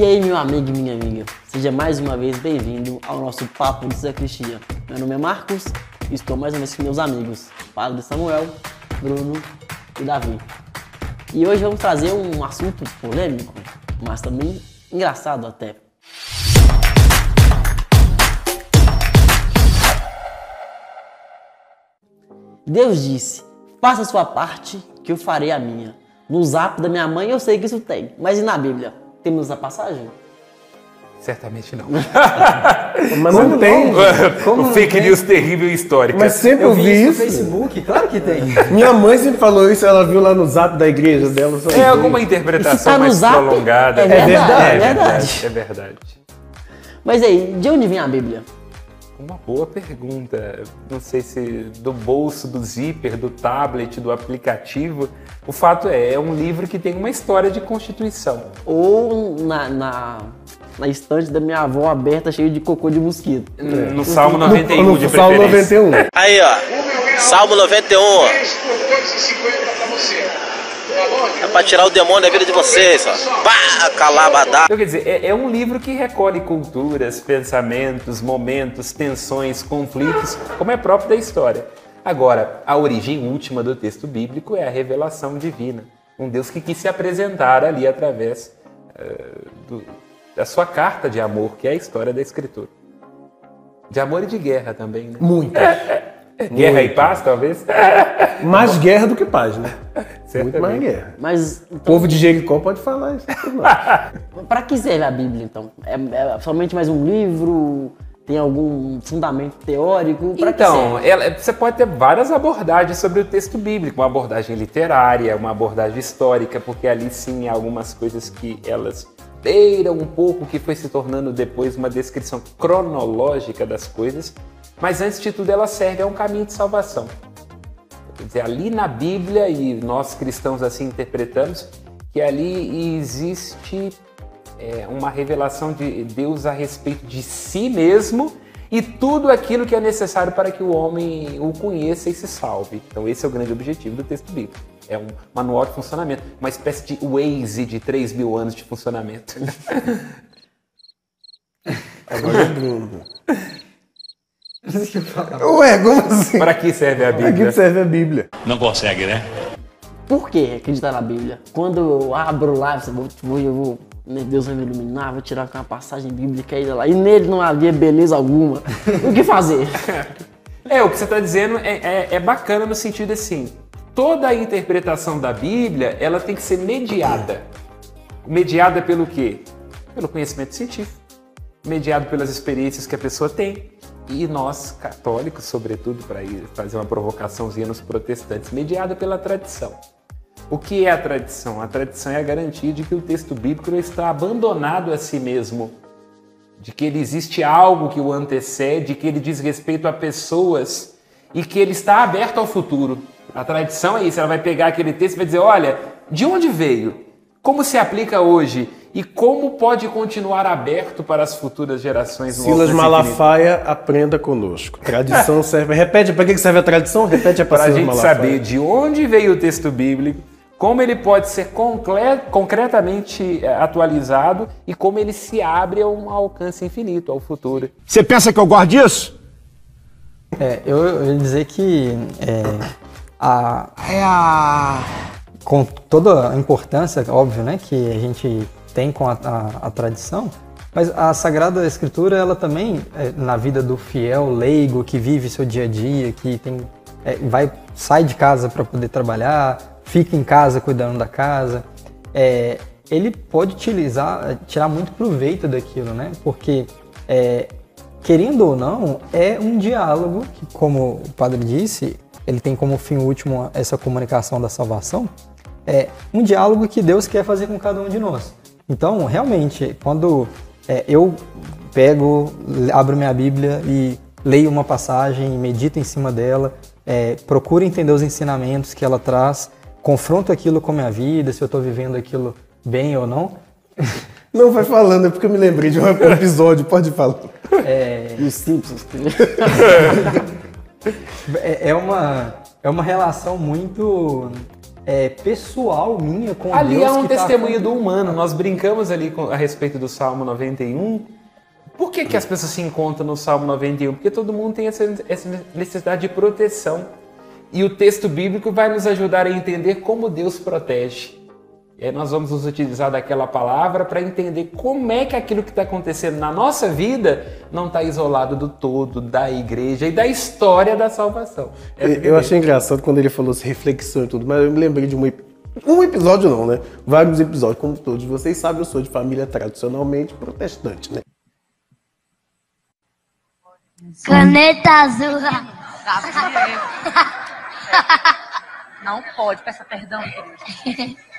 E aí, meu amigo e minha amiga, seja mais uma vez bem-vindo ao nosso Papo de Zé Cristiano. Meu nome é Marcos e estou mais uma vez com meus amigos, Padre Samuel, Bruno e Davi. E hoje vamos trazer um assunto polêmico, mas também engraçado até. Deus disse: faça a sua parte, que eu farei a minha. No zap da minha mãe eu sei que isso tem, mas e na Bíblia? Temos essa passagem? Certamente não. Mas não tem. o fake news terrível e histórica. Mas sempre Eu eu vi vi isso no. Facebook, claro que tem. Minha mãe sempre falou isso, ela viu lá no zap da igreja dela. só É vi. alguma tá interpretação no mais zap, prolongada. é verdade, é é verdade. verdade. É verdade. Mas aí, de onde vem a Bíblia? Uma boa pergunta. Não sei se do bolso, do zíper, do tablet, do aplicativo. O fato é, é um livro que tem uma história de constituição. Ou na, na, na estante da minha avó aberta, cheio de cocô de mosquito? No Salmo No, 91 no de Salmo preferência. 91. Aí, ó. Salmo 91. É pra tirar o demônio da vida de vocês, ó. Pá, calabadá. Então, quer dizer, é, é um livro que recolhe culturas, pensamentos, momentos, tensões, conflitos, como é próprio da história. Agora, a origem última do texto bíblico é a revelação divina. Um Deus que quis se apresentar ali através eh, do- da sua carta de amor, que é a história da Escritura. De amor e de guerra também, né? Muito. Guerra e paz, talvez? Mais guerra do que paz, né? Muito mais Certamente. guerra. Mas, O então, povo de Jericó pode falar isso. pra que serve a Bíblia, então? É, é somente mais um livro? Tem algum fundamento teórico? Então, ela- você pode ter várias abordagens sobre o texto bíblico, uma abordagem literária, uma abordagem histórica, porque ali sim há algumas coisas que elas beiram um pouco o que foi se tornando depois uma descrição cronológica das coisas, mas antes de tudo ela serve a um caminho de salvação. Quer dizer, ali na Bíblia, e nós cristãos assim interpretamos, que ali existe é, uma revelação de Deus a respeito de si mesmo e tudo aquilo que é necessário para que o homem o conheça e se salve. Então esse é o grande objetivo do texto bíblico. É um manual de funcionamento, uma espécie de Waze de 3 mil anos de funcionamento. Agora é Bruno. Ué, como assim? para que serve a Bíblia? serve a Bíblia. Não consegue, né? Por que acreditar na Bíblia? Quando eu abro lá, eu vou, vou, eu vou né, Deus vai me iluminar, vou tirar uma passagem bíblica aí lá, e nele não havia beleza alguma. O que fazer? É, o que você está dizendo é, é- é bacana no sentido assim, toda a interpretação da Bíblia, ela tem que ser mediada. Mediada pelo quê? Pelo conhecimento científico, mediado pelas experiências que a pessoa tem. E nós, católicos, sobretudo, para fazer uma provocaçãozinha nos protestantes, mediada pela tradição. O que é a tradição? A tradição é a garantia de que o texto bíblico está abandonado a si mesmo, de que ele existe algo que o antecede, que ele diz respeito a pessoas e que ele está aberto ao futuro. A tradição é isso, ela vai pegar aquele texto e vai dizer, olha, de onde veio? Como se aplica hoje? E como pode continuar aberto para as futuras gerações? Silas Malafaia, aprenda conosco. Tradição serve. Repete, para que que serve a tradição? Repete a para a gente Malafaia. saber de onde veio o texto bíblico, como ele pode ser concretamente eh, atualizado e como ele se abre a um alcance infinito, ao futuro. Você pensa que eu gosto disso? É, eu, eu ia dizer que é, a, É a. com toda a importância, óbvio, né, que a gente tem com a, a- a tradição, mas a Sagrada Escritura, ela também, é, na vida do fiel leigo que vive seu dia a dia, que tem, é, vai, sai de casa para poder trabalhar, fica em casa cuidando da casa, é, ele pode utilizar, tirar muito proveito daquilo, né? Porque é, querendo ou não, é um diálogo que, como o padre disse, ele tem como fim último essa comunicação da salvação. É um diálogo que Deus quer fazer com cada um de nós. Então, realmente, quando é, eu pego, abro minha Bíblia e leio uma passagem, medito em cima dela, é, procuro entender os ensinamentos que ela traz, confronto aquilo com a minha vida, se eu estou vivendo aquilo bem ou não. Não, vai falando, é porque eu me lembrei de um episódio, pode falar. Os Simpsons. É, é uma, é uma relação muito é, pessoal minha com Ali Deus é um tá testemunho do acontecendo. humano. Nós brincamos ali com- a respeito do Salmo 91. Por que, que as pessoas se encontram no Salmo 91? Porque todo mundo tem essa, essa necessidade de proteção. E o texto bíblico vai nos ajudar a entender como Deus protege. E aí nós vamos nos utilizar daquela palavra para entender como é que aquilo que está acontecendo na nossa vida não está isolado do todo, da igreja e da história da salvação. É Eu- Eu achei engraçado quando ele falou assim, reflexão e tudo, mas eu me lembrei de um, um episódio não, né? Vários episódios, como todos vocês sabem, eu sou de família tradicionalmente protestante, né? Caneta azul. Não pode, peça perdão.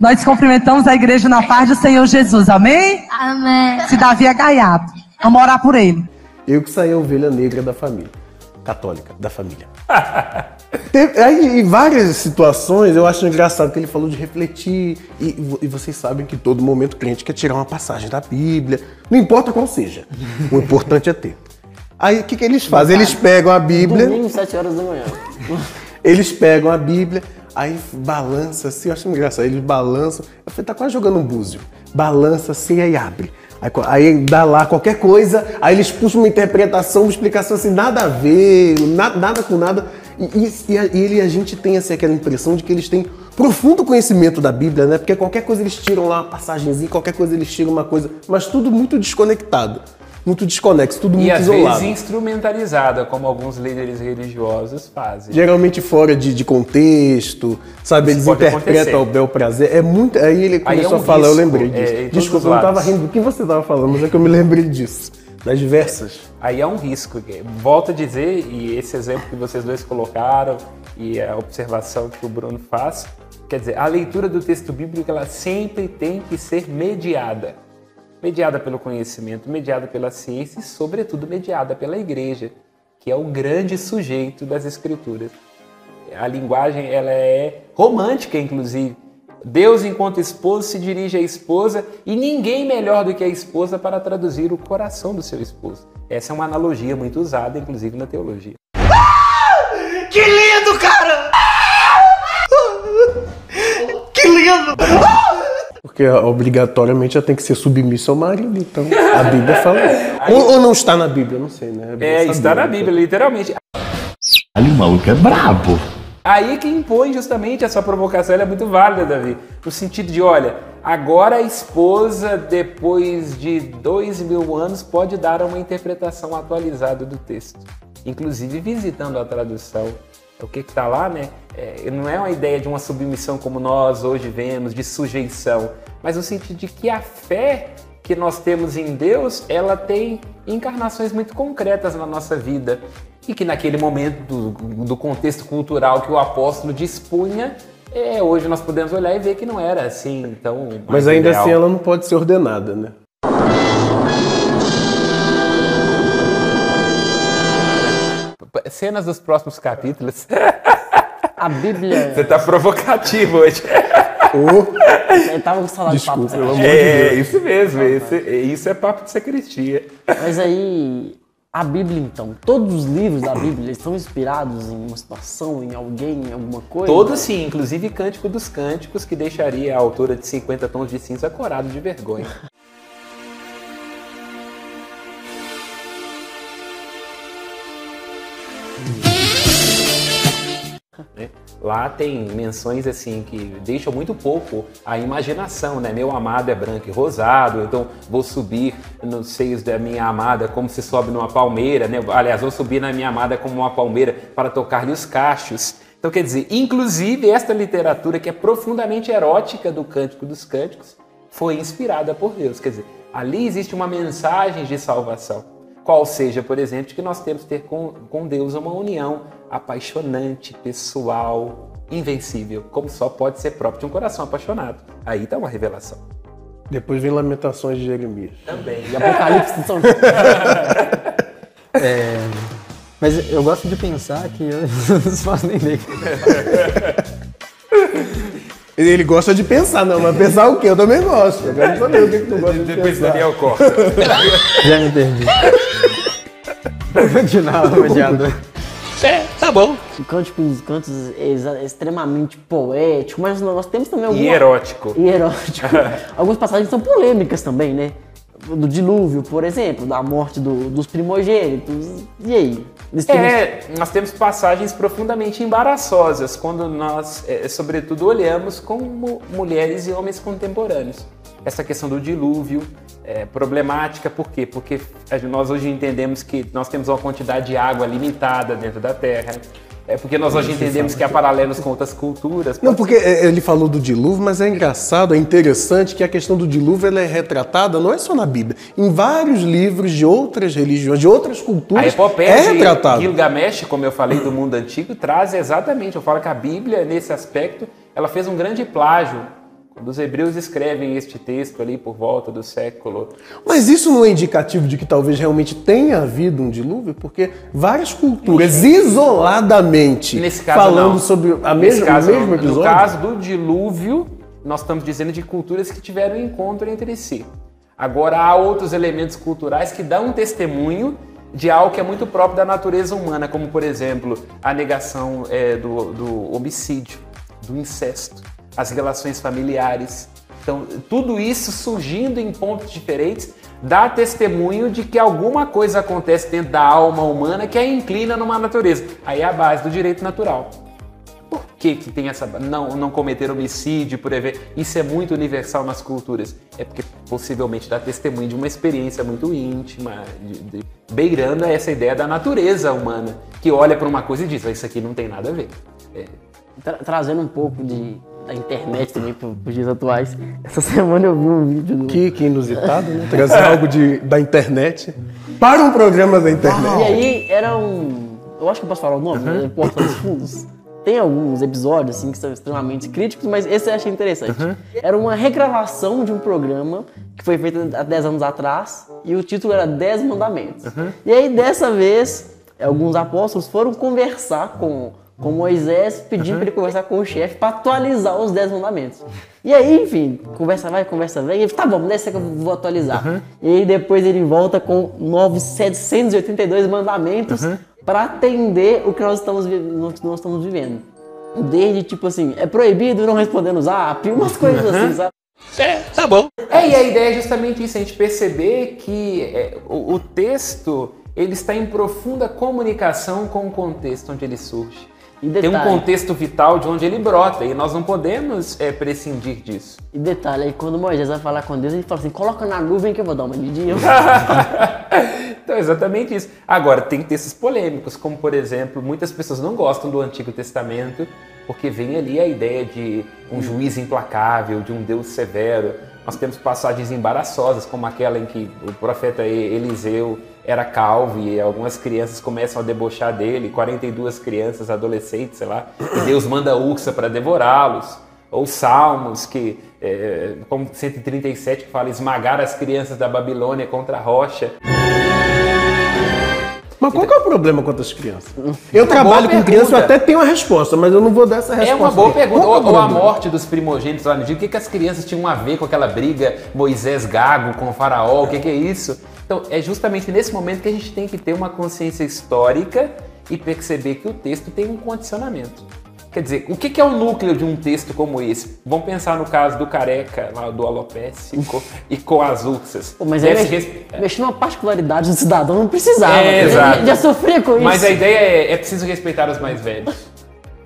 Nós cumprimentamos a igreja na paz do Senhor Jesus, amém? Amém. Se Davi é gaiato, vamos orar por ele. Eu que saí a ovelha negra da família, católica da família. Teve- aí, em várias situações, eu acho engraçado que ele falou de refletir, e, e vocês sabem que todo momento crente quer tirar uma passagem da Bíblia, não importa qual seja, o importante é ter. Aí o que, que eles fazem? Eles pegam a Bíblia, Domingo, 7 horas da manhã. eles pegam a Bíblia, aí balança assim, eu acho engraçado, eles balançam, eu falei, tá quase jogando um búzio, balança assim, aí abre. Aí, aí dá lá qualquer coisa, aí eles puxam uma interpretação, uma explicação assim, nada a ver, na- nada com nada. E, e- e ele, a gente tem assim, aquela impressão de que eles têm profundo conhecimento da Bíblia, né? Porque qualquer coisa eles tiram lá uma passagenzinha, qualquer coisa eles tiram uma coisa, mas tudo muito desconectado, muito desconexo, tudo E muito às isolado. vezes instrumentalizada, como alguns líderes religiosos fazem. Geralmente fora de, de contexto, sabe? Eles pode interpretam acontecer. ao bel prazer. É muito. Aí ele Aí é começou um a falar, eu risco, lembrei é, disso. todos Desculpa, eu não tava lados. rindo do que você tava falando, mas é que eu me lembrei disso. Das diversas. Aí é um risco. Volto a dizer, e esse exemplo que vocês dois colocaram, e a observação que o Bruno faz, quer dizer, a leitura do texto bíblico ela sempre tem que ser mediada. Mediada pelo conhecimento, mediada pela ciência e, sobretudo, mediada pela igreja, que é o grande sujeito das escrituras. A linguagem ela é romântica, inclusive. Deus, enquanto esposo, se dirige à esposa e ninguém melhor do que a esposa para traduzir o coração do seu esposo. Essa é uma analogia muito usada, inclusive, na teologia. Que lindo, cara! Que lindo! Porque obrigatoriamente já tem que ser submisso ao marido. Então, a Bíblia fala. ou, ou não está na Bíblia, não sei, né? É, está na né? Bíblia, literalmente. Ali o maluco é brabo. Aí que impõe justamente essa provocação, ela é muito válida, Davi. No sentido de, olha, agora a esposa, depois de dois mil anos, pode dar uma interpretação atualizada do texto. Inclusive visitando a tradução. O que está lá, né? é, não é uma ideia de uma submissão como nós hoje vemos, de sujeição, mas no sentido de que a fé que nós temos em Deus, ela tem encarnações muito concretas na nossa vida. E que naquele momento do, do contexto cultural que o apóstolo dispunha, é, hoje nós podemos olhar e ver que não era assim tão. Mas ainda ideal. assim ela não pode ser ordenada, né? Cenas dos próximos capítulos. A Bíblia. Você tá provocativo hoje. Eu tava com saudade de papo. Desculpa, pelo amor de É, Deus. isso mesmo. Esse, isso é papo de sacristia. Mas aí, a Bíblia então, todos os livros da Bíblia estão inspirados em uma situação, em alguém, em alguma coisa? Todos sim, inclusive Cântico dos Cânticos, que deixaria a autora de 50 tons de cinza corado de vergonha. Né? Lá tem menções assim que deixam muito pouco a imaginação, né? Meu amado é branco e rosado, então vou subir nos seios da minha amada como se sobe numa palmeira, né? Aliás, vou subir na minha amada como uma palmeira para tocar-lhe os cachos. Então, quer dizer, inclusive esta literatura que é profundamente erótica do Cântico dos Cânticos foi inspirada por Deus. Quer dizer, ali existe uma mensagem de salvação. Qual seja, por exemplo, que nós temos que ter com, com Deus uma união apaixonante, pessoal, invencível, como só pode ser próprio de um coração apaixonado. Aí está uma revelação. Depois vem Lamentações de Jeremias. Também. E Apocalipse de São É, mas eu gosto de pensar que eu não faço nem ideia. Ele gosta de pensar, não, mas pensar o quê? Eu também gosto. Eu quero saber o que, que tu gosta de Depois pensar. Daniel corta. Já me perdi. Vou continuar, mediador. Cê tá Tá bom. Cânticos, cantos exa- extremamente poéticos, mas nós temos também alguma... E erótico. E erótico. Algumas passagens são polêmicas também, né? Do dilúvio, por exemplo, da morte do- dos primogênitos. E aí? É, nós temos passagens profundamente embaraçosas quando nós, é, sobretudo, olhamos como mulheres e homens contemporâneos. Essa questão do dilúvio é problemática, por quê? Porque a- nós hoje entendemos que nós temos uma quantidade de água limitada dentro da Terra. É porque nós hoje entendemos que há paralelos com outras culturas. Não, porque é, ele falou do dilúvio, mas é engraçado, é interessante que a questão do dilúvio ela é retratada não é só na Bíblia, em vários livros de outras religiões, de outras A culturas, epopeia é de retratado. Gilgamesh, como eu falei do mundo antigo, traz exatamente, eu falo que a Bíblia, nesse aspecto, ela fez um grande plágio. Quando os hebreus escrevem este texto ali por volta do século Mas isso não é indicativo de que talvez realmente tenha havido um dilúvio? Porque várias culturas, isoladamente, Nesse caso, falando não. sobre a mesma, caso, o mesmo episódio. No caso do dilúvio, nós estamos dizendo de culturas que tiveram encontro entre si. Agora, há outros elementos culturais que dão um testemunho de algo que é muito próprio da natureza humana, como, por exemplo, a negação é, do, do homicídio, do incesto, as relações familiares. Então, tudo isso surgindo em pontos diferentes dá testemunho de que alguma coisa acontece dentro da alma humana que a inclina numa natureza. Aí é a base do direito natural. Por que, que tem essa. Não, não cometer homicídio, por exemplo. Isso é muito universal nas culturas. É porque possivelmente dá testemunho de uma experiência muito íntima, de, de- beirando essa ideia da natureza humana, que olha para uma coisa e diz: "Ah, Isso aqui não tem nada a ver. É, Tra- trazendo um pouco de, da internet também para os dias atuais. Essa semana eu vi um vídeo do. Que, que inusitado, né? Trazer algo de, da internet para um programa da internet. E aí era um. Eu acho que eu posso falar o nome, né? Porta dos Fundos. Tem alguns episódios assim que são extremamente críticos, mas esse eu achei interessante. Era uma regravação de um programa que foi feito há 10 anos atrás e o título era 10 Mandamentos. E aí dessa vez, alguns apóstolos foram conversar com, com Moisés, pedindo para ele conversar com o chefe para atualizar os 10 mandamentos. E aí, enfim, conversa vai, conversa vem, e ele, tá bom, dessa que eu vou atualizar. E aí depois ele volta com novos 782 mandamentos para atender o que nós estamos, nós nós estamos vivendo. Desde tipo assim, é proibido não responder no zap, umas coisas assim, sabe? Tá bom. É, e a ideia é justamente isso, a gente perceber que é, o, o texto ele está em profunda comunicação com o contexto onde ele surge. Tem um contexto vital de onde ele brota e nós não podemos é, prescindir disso. E detalhe, aí quando Moisés vai falar com Deus, ele fala assim, coloca na nuvem que eu vou dar uma medidinha. então, é exatamente isso. Agora, tem textos polêmicos, como por exemplo, muitas pessoas não gostam do Antigo Testamento porque vem ali a ideia de um juiz implacável, de um Deus severo. Nós temos passagens embaraçosas, como aquela em que o profeta Eliseu era calvo e algumas crianças começam a debochar dele, 42 crianças, adolescentes, sei lá, e Deus manda ursa para devorá-los. Ou Salmos, que, é, como 137, que fala esmagar as crianças da Babilônia contra a rocha. Mas qual que é o problema com as crianças? Eu Uma trabalho com criança, eu até tenho uma resposta, mas eu não vou dar essa resposta. É uma boa aqui. pergunta. Ou, é o ou a morte dos primogênitos lá no Egito, o que, que as crianças tinham a ver com aquela briga Moisés Gago com o faraó? O que, que é isso? Então, é justamente nesse momento que a gente tem que ter uma consciência histórica e perceber que o texto tem um condicionamento. Quer dizer, o que, que é o núcleo de um texto como esse? Vamos pensar no caso do careca, lá do alopécico, e com as ursas. Pô, mas aí mex- mexer numa particularidade do cidadão não precisava. É, exato. Já sofria com isso. Mas a ideia é, é preciso respeitar os mais velhos.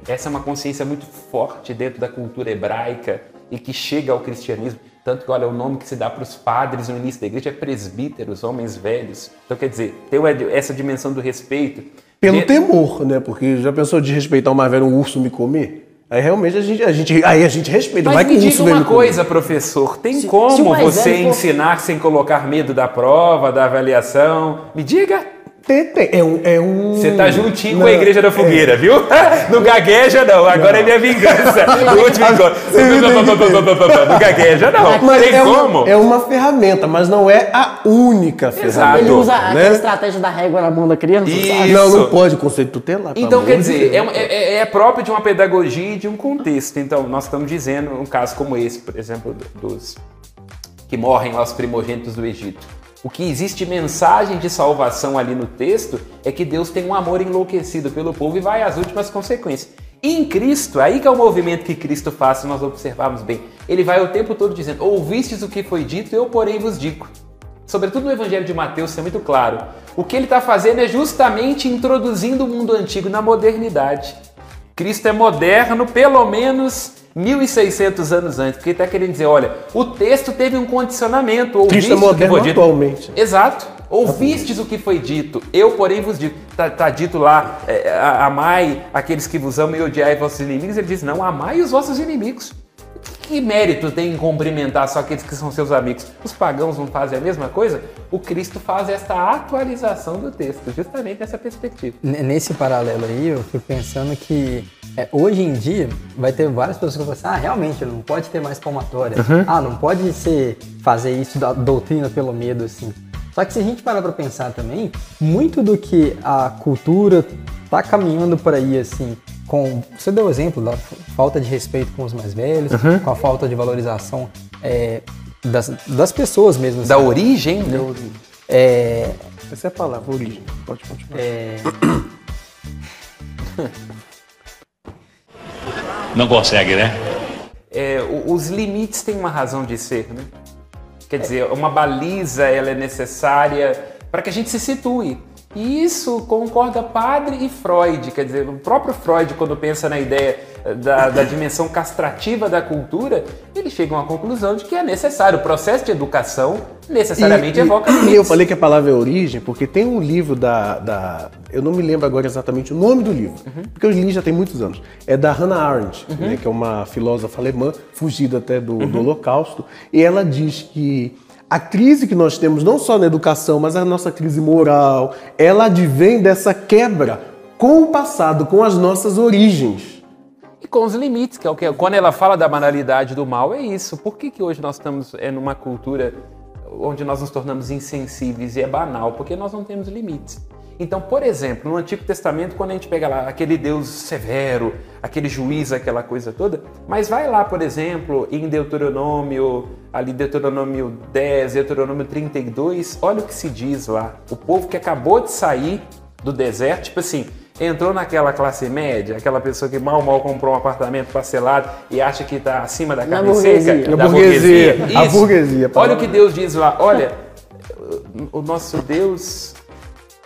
Essa é uma consciência muito forte dentro da cultura hebraica e que chega ao cristianismo. Tanto que, olha, o nome que se dá para os padres no início da igreja é presbíteros, homens velhos. Então, quer dizer, tem essa dimensão do respeito. Pelo De- temor, né? Porque já pensou de respeitar o mais velho, um urso me comer? Aí realmente a gente, a gente, aí a gente respeita. Mas Vai me que o diga uma me comer. coisa, professor. Tem Se- como se você velho for- ensinar sem colocar medo da prova, da avaliação? Me diga. Tem, tem. É um. É um... Você tá juntinho com Não, a igreja da é. fogueira, viu? Não gagueja, não. Agora é minha vingança. No último encontro. Não gagueja, não. Mas Tem é, como? é uma ferramenta, mas não é a única ferramenta. Ele usa né? aquela estratégia da régua na mão da criança, Isso. Não, não pode conceito tutelar. pelo Então, quer dizer, Deus. é, é- é próprio de uma pedagogia e de um contexto. Então, nós estamos dizendo um caso como esse, por exemplo, dos que morrem lá os primogênitos do Egito. O que existe mensagem de salvação ali no texto é que Deus tem um amor enlouquecido pelo povo e vai às últimas consequências. Em Cristo, aí que é o movimento que Cristo faz, se nós observarmos bem. Ele vai o tempo todo dizendo: Ouvistes o que foi dito, eu porém vos digo. Sobretudo no Evangelho de Mateus, isso é muito claro. O que ele está fazendo é justamente introduzindo o mundo antigo na modernidade. Cristo é moderno pelo menos 1600 anos antes, porque ele está querendo dizer, olha, o texto teve um condicionamento. Cristo é ouviste o que foi dito. atualmente. Exato. Ouvistes o que foi dito, eu porém vos digo. Está tá dito lá, é, a- amai aqueles que vos amam e odiai vossos inimigos. Ele diz, não, amai os vossos inimigos. Que mérito tem em cumprimentar só aqueles que são seus amigos? Os pagãos não fazem a mesma coisa? O Cristo faz esta atualização do texto, justamente nessa perspectiva. Nesse paralelo aí, eu fico pensando que é, hoje em dia vai ter várias pessoas que vão pensar, ah, realmente, não pode ter mais palmatória. Ah, não pode ser fazer isso da doutrina pelo medo, assim. Só que se a gente parar pra pensar também, muito do que a cultura tá caminhando por aí, assim, com. Você deu o exemplo da falta de respeito com os mais velhos, com a falta de valorização é, das, das pessoas mesmo. Da origem, né? É, Essa é a palavra, origem. Pode continuar. é, Não consegue, né? É, os limites têm uma razão de ser, né? Quer dizer, uma baliza ela é necessária para que a gente se situe. E isso concorda Padre e Freud. Quer dizer, o próprio Freud, quando pensa na ideia da, da dimensão castrativa da cultura, ele chega a uma conclusão de que é necessário. O processo de educação necessariamente E- e- evoca e limites. eu falei que a palavra é origem porque tem um livro da, da- Eu não me lembro agora exatamente o nome do livro, porque eu li já tem muitos anos. É da Hannah Arendt, né, que é uma filósofa alemã, fugida até do, do Holocausto, e ela diz que a crise que nós temos, não só na educação, mas a nossa crise moral, ela advém dessa quebra com o passado, com as nossas origens. E com os limites, que é o que quando ela fala da banalidade do mal, é isso. Por que, que hoje nós estamos é, numa cultura onde nós nos tornamos insensíveis e é banal? Porque nós não temos limites. Então, por exemplo, no Antigo Testamento, quando a gente pega lá aquele Deus severo, aquele juiz, aquela coisa toda, mas vai lá, por exemplo, em Deuteronômio, ali Deuteronômio 10, Deuteronômio 32, olha o que se diz lá. O povo que acabou de sair do deserto, tipo assim, entrou naquela classe média, aquela pessoa que mal mal comprou um apartamento parcelado e acha que está acima da carne burguesia. seca. Na da burguesia. Isso. burguesia, a Olha palavra. o que Deus diz lá. Olha, o nosso Deus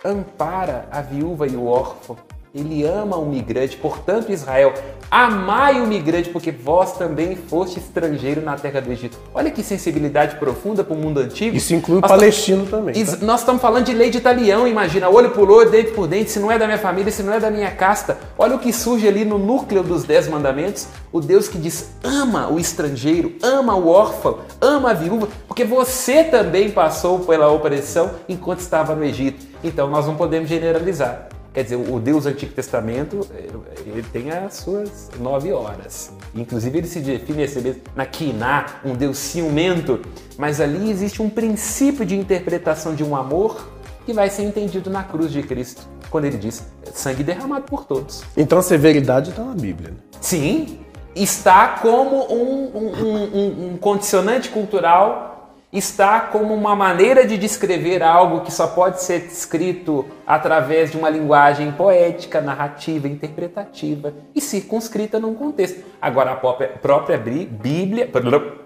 ampara a viúva e o órfão. Ele ama o migrante, portanto, Israel, amai o migrante, porque vós também foste estrangeiro na terra do Egito. Olha que sensibilidade profunda para o mundo antigo. Isso inclui o Nós palestino também. tá? Nós estamos falando de lei de italião, imagina, olho por olho, dente por dente, se não é da minha família, se não é da minha casta. Olha o que surge ali no núcleo dos Dez Mandamentos, o Deus que diz, ama o estrangeiro, ama o órfão, ama a viúva, porque você também passou pela opressão enquanto estava no Egito. Então nós não podemos generalizar. Quer dizer, o Deus do Antigo Testamento, eh, ele tem as suas nove horas. Inclusive ele se define esse mesmo na Quiná, um Deus ciumento. Mas ali existe um princípio de interpretação de um amor que vai ser entendido na cruz de Cristo. Quando ele diz, sangue derramado por todos. Então a severidade está na Bíblia. né? Sim, está como um- um- um- um condicionante cultural, está como uma maneira de descrever algo que só pode ser descrito através de uma linguagem poética, narrativa, interpretativa e circunscrita num contexto. Agora a própria, Brí- Bíblia,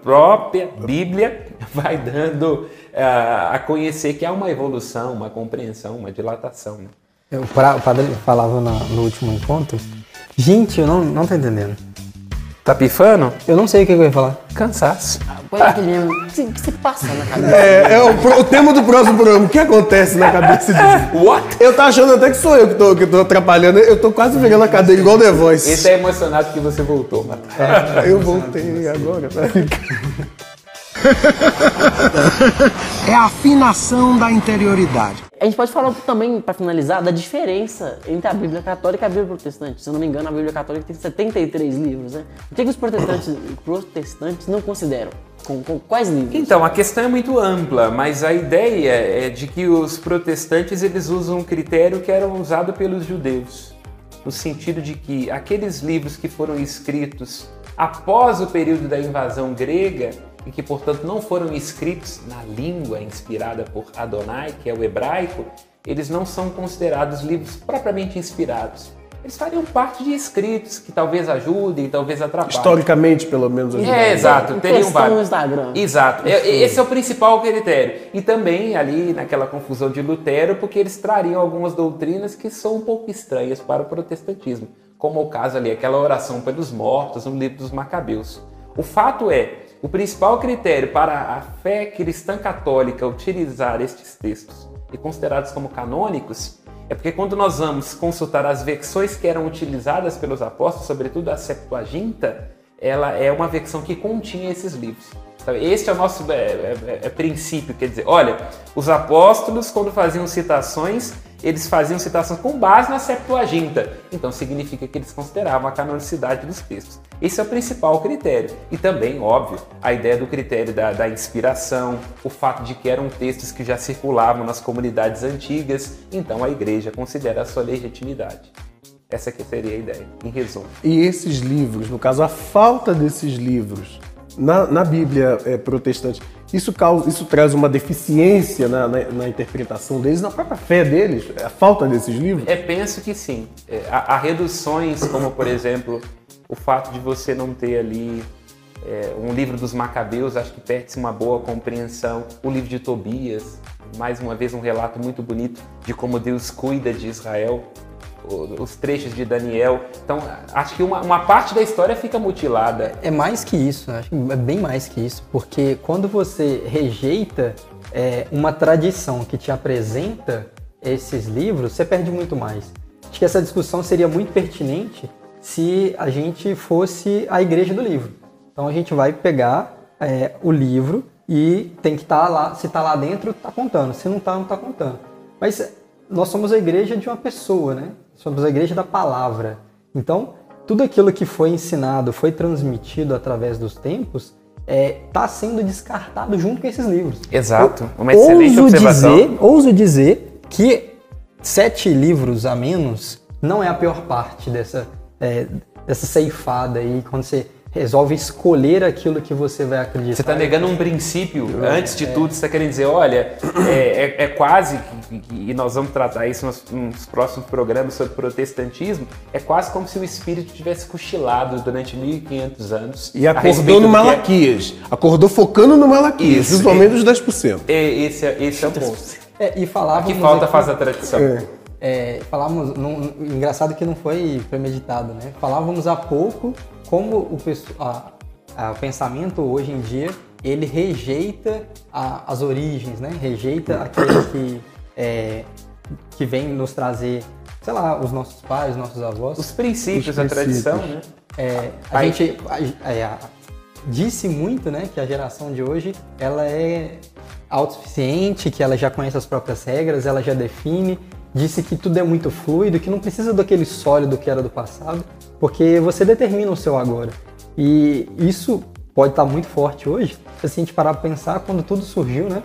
própria Bíblia vai dando ah, a conhecer que há uma evolução, uma compreensão, uma dilatação. né? o pra- o padre falava no último encontro. Gente, eu não, não entendendo. Tá pifando? Eu não sei o que eu ia falar. Cansaço. Põe aquele mesmo. O que que se passa na cabeça? É, é o, pro- o tema do próximo programa. O que acontece na cabeça de. What? Eu tô achando até que sou eu que tô, que tô atrapalhando. Eu tô quase virando a cadeira igual The Voice. Esse é emocionado que você voltou, Matheus. Eu voltei agora. tá? É a afinação da interioridade. A gente pode falar também, para finalizar, da diferença entre a Bíblia Católica e a Bíblia Protestante. Se eu não me engano, a Bíblia Católica tem 73 livros, né? O que, os protestantes, protestantes não consideram? Com, com quais livros? Então, a questão é muito ampla, mas a ideia é de que os protestantes eles usam um critério que era usado pelos judeus, no sentido de que aqueles livros que foram escritos após o período da invasão grega, e que, portanto, não foram escritos na língua inspirada por Adonai, que é o hebraico, eles não são considerados livros propriamente inspirados. Eles fariam parte de escritos que talvez ajudem, talvez atrapalhem. Historicamente, pelo menos. ajudaria. É, exato. Teriam no vários. Instagram. Exato. É- Esse é o principal critério. E também ali naquela confusão de Lutero, porque eles trariam algumas doutrinas que são um pouco estranhas para o protestantismo, como o caso ali, aquela oração pelos mortos no livro dos Macabeus. O fato é, o principal critério para a fé cristã católica utilizar estes textos e considerados como canônicos é porque quando nós vamos consultar as versões que eram utilizadas pelos apóstolos, sobretudo a Septuaginta, ela é uma versão que continha esses livros. Sabe? Este é o nosso é, é- é princípio, quer dizer, olha, os apóstolos quando faziam citações, eles faziam citações com base na Septuaginta. Então significa que eles consideravam a canonicidade dos textos. Esse é o principal critério. E também, óbvio, a ideia do critério da, da inspiração, o fato de que eram textos que já circulavam nas comunidades antigas, então a igreja considera a sua legitimidade. Essa que seria a ideia, em resumo. E esses livros, no caso, a falta desses livros na, na Bíblia é, protestante, isso, causa, isso traz uma deficiência na, na- na interpretação deles, na própria fé deles, a falta desses livros? É, penso que sim. É, há, há reduções, como por exemplo, o fato de você não ter ali é, um livro dos Macabeus, acho que perde-se uma boa compreensão. O livro de Tobias, mais uma vez um relato muito bonito de como Deus cuida de Israel. Os trechos de Daniel. Então, acho que uma, uma parte da história fica mutilada. É mais que isso, acho que é bem mais que isso, porque quando você rejeita é, uma tradição que te apresenta esses livros, você perde muito mais. Acho que essa discussão seria muito pertinente se a gente fosse a igreja do livro. Então a gente vai pegar é, o livro e tem que estar lá, se está lá dentro, está contando, se não está, não está contando. Mas nós somos a igreja de uma pessoa, né? Somos a igreja da palavra. Então, tudo aquilo que foi ensinado, foi transmitido através dos tempos, está sendo descartado junto com esses livros. Exato. Uma excelente ouso observação. dizer, ouso dizer que sete livros a menos não é a pior parte dessa, é, dessa ceifada aí, quando você resolve escolher aquilo que você vai acreditar. Você está negando um princípio. Antes de tudo, você está querendo dizer, olha, é, é- é quase, que- que- e nós vamos tratar isso nos, nos próximos programas sobre protestantismo, é quase como se o espírito tivesse cochilado durante 1500 anos. E acordou no que é- Malaquias. Acordou focando no Malaquias, Isso. justamente os 10%. É, esse, é, esse é o ponto. É, e falávamos Aqui falta aqui- faz a tradição. É, falávamos, num- engraçado que não foi premeditado, né? Falávamos há pouco como o, a- a- o pensamento hoje em dia ele rejeita a- as origens, né? Rejeita aquele que é, que vem nos trazer, sei lá, os nossos pais, os nossos avós. Os princípios, Os a tradição, né? É, a Aí- gente a- é, a- disse muito, né, que a geração de hoje ela é autossuficiente, que ela já conhece as próprias regras, ela já define. Disse que tudo é muito fluido, que não precisa daquele sólido que era do passado, porque você determina o seu agora. E isso pode estar muito forte hoje, se a gente parar para pensar quando tudo surgiu, né?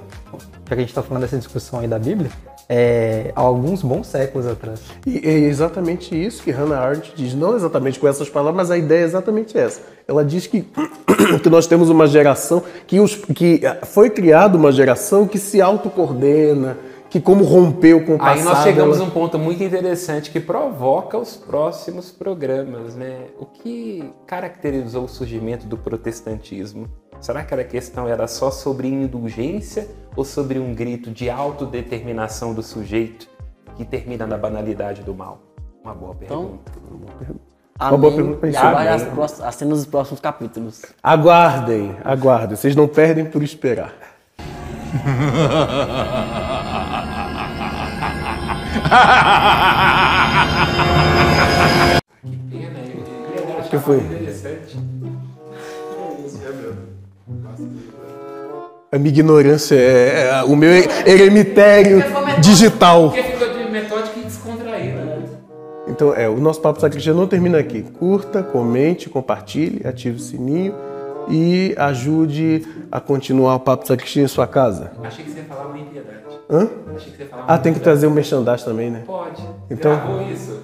Já que a gente está falando dessa discussão aí da Bíblia, é, há alguns bons séculos atrás. E é exatamente isso que Hannah Arendt diz, não exatamente com essas palavras, mas a ideia é exatamente essa. Ela diz que, que nós temos uma geração, que, os, que foi criada uma geração que se autocoordena, que como rompeu com o passado... Aí nós chegamos a um ponto muito interessante que provoca os próximos programas, né? O que caracterizou o surgimento do protestantismo? Será que a questão era só sobre indulgência ou sobre um grito de autodeterminação do sujeito que termina na banalidade do mal? Uma boa Então, pergunta. Uma boa pergunta vai as, Amém. próximas- as cenas dos próximos capítulos. Aguardem, aguardem. Vocês não perdem por esperar. O que foi? A minha ignorância é, é o meu eremitério digital. Porque ficou de metódica e descontraída, né? Então, é, o nosso Papo Sacristia não termina aqui. Curta, comente, compartilhe, ative o sininho e ajude a continuar o Papo Sacristia em sua casa. Achei que você ia falar uma impiedade. Hã? Achei que você ia falar uma Ah, tem que trazer o merchandising também, né? Pode. Então- Gravou isso?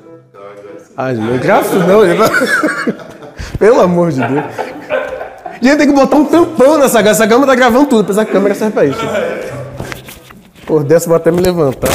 Ah, não graças não. Pelo amor de Deus. gente tem que botar um tampão nessa câmera. Essa câmera tá gravando tudo, apesar que a câmera serve pra isso. Por dessa, vou até me levantar.